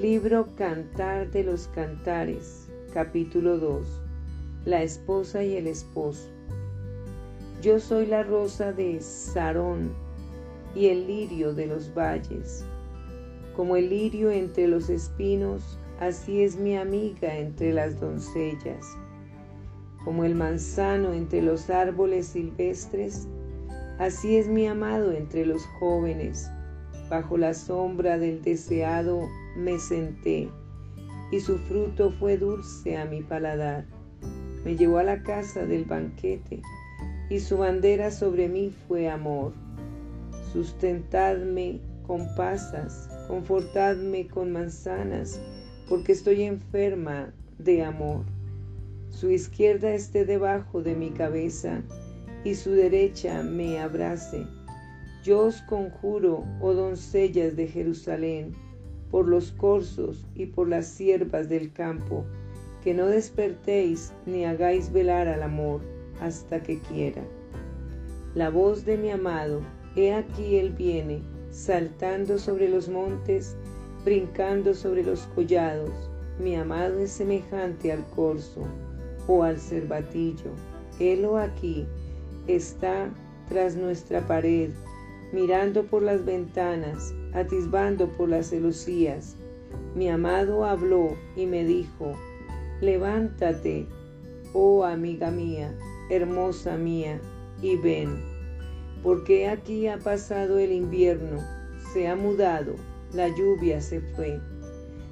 Libro Cantar de los Cantares, capítulo 2. La esposa y el esposo. Yo soy la rosa de Sarón y el lirio de los valles. Como el lirio entre los espinos, así es mi amiga entre las doncellas. Como el manzano entre los árboles silvestres, así es mi amado entre los jóvenes. Bajo la sombra del deseado me senté, y su fruto fue dulce a mi paladar. Me llevó a la casa del banquete, y su bandera sobre mí fue amor. Sustentadme con pasas, confortadme con manzanas, porque estoy enferma de amor. Su izquierda esté debajo de mi cabeza, y su derecha me abrace. Yo os conjuro, oh doncellas de Jerusalén, por los corzos y por las siervas del campo, que no despertéis ni hagáis velar al amor hasta que quiera. La voz de mi amado, he aquí él viene, saltando sobre los montes, brincando sobre los collados. Mi amado es semejante al corzo o al cervatillo. Helo aquí, está tras nuestra pared, mirando por las ventanas, atisbando por las celosías. Mi amado habló y me dijo, levántate, oh amiga mía, hermosa mía, y ven, porque aquí ha pasado el invierno, se ha mudado, la lluvia se fue,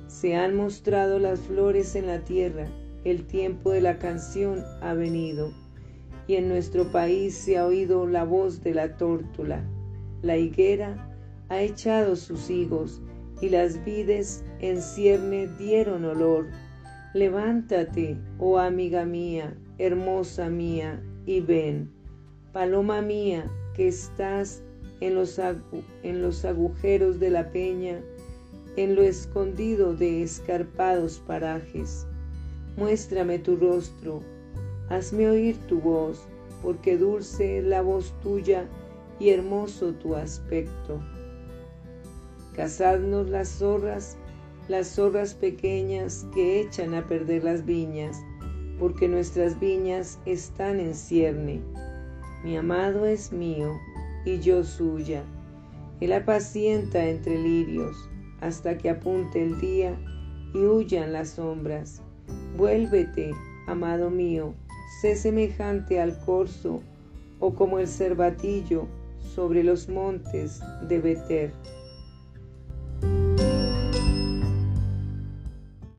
se han mostrado las flores en la tierra, el tiempo de la canción ha venido, y en nuestro país se ha oído la voz de la tórtola. La higuera ha echado sus higos y las vides en cierne dieron olor. Levántate, oh amiga mía, hermosa mía, y ven, paloma mía, que estás en los, en los agujeros de la peña, en lo escondido de escarpados parajes. Muéstrame tu rostro, hazme oír tu voz, porque dulce es la voz tuya y hermoso tu aspecto. Cazadnos las zorras, las zorras pequeñas que echan a perder las viñas, porque nuestras viñas están en cierne. Mi amado es mío y yo suya. Él apacienta entre lirios hasta que apunte el día y huyan las sombras. Vuélvete, amado mío, sé semejante al corzo o como el cervatillo sobre los montes de Beter.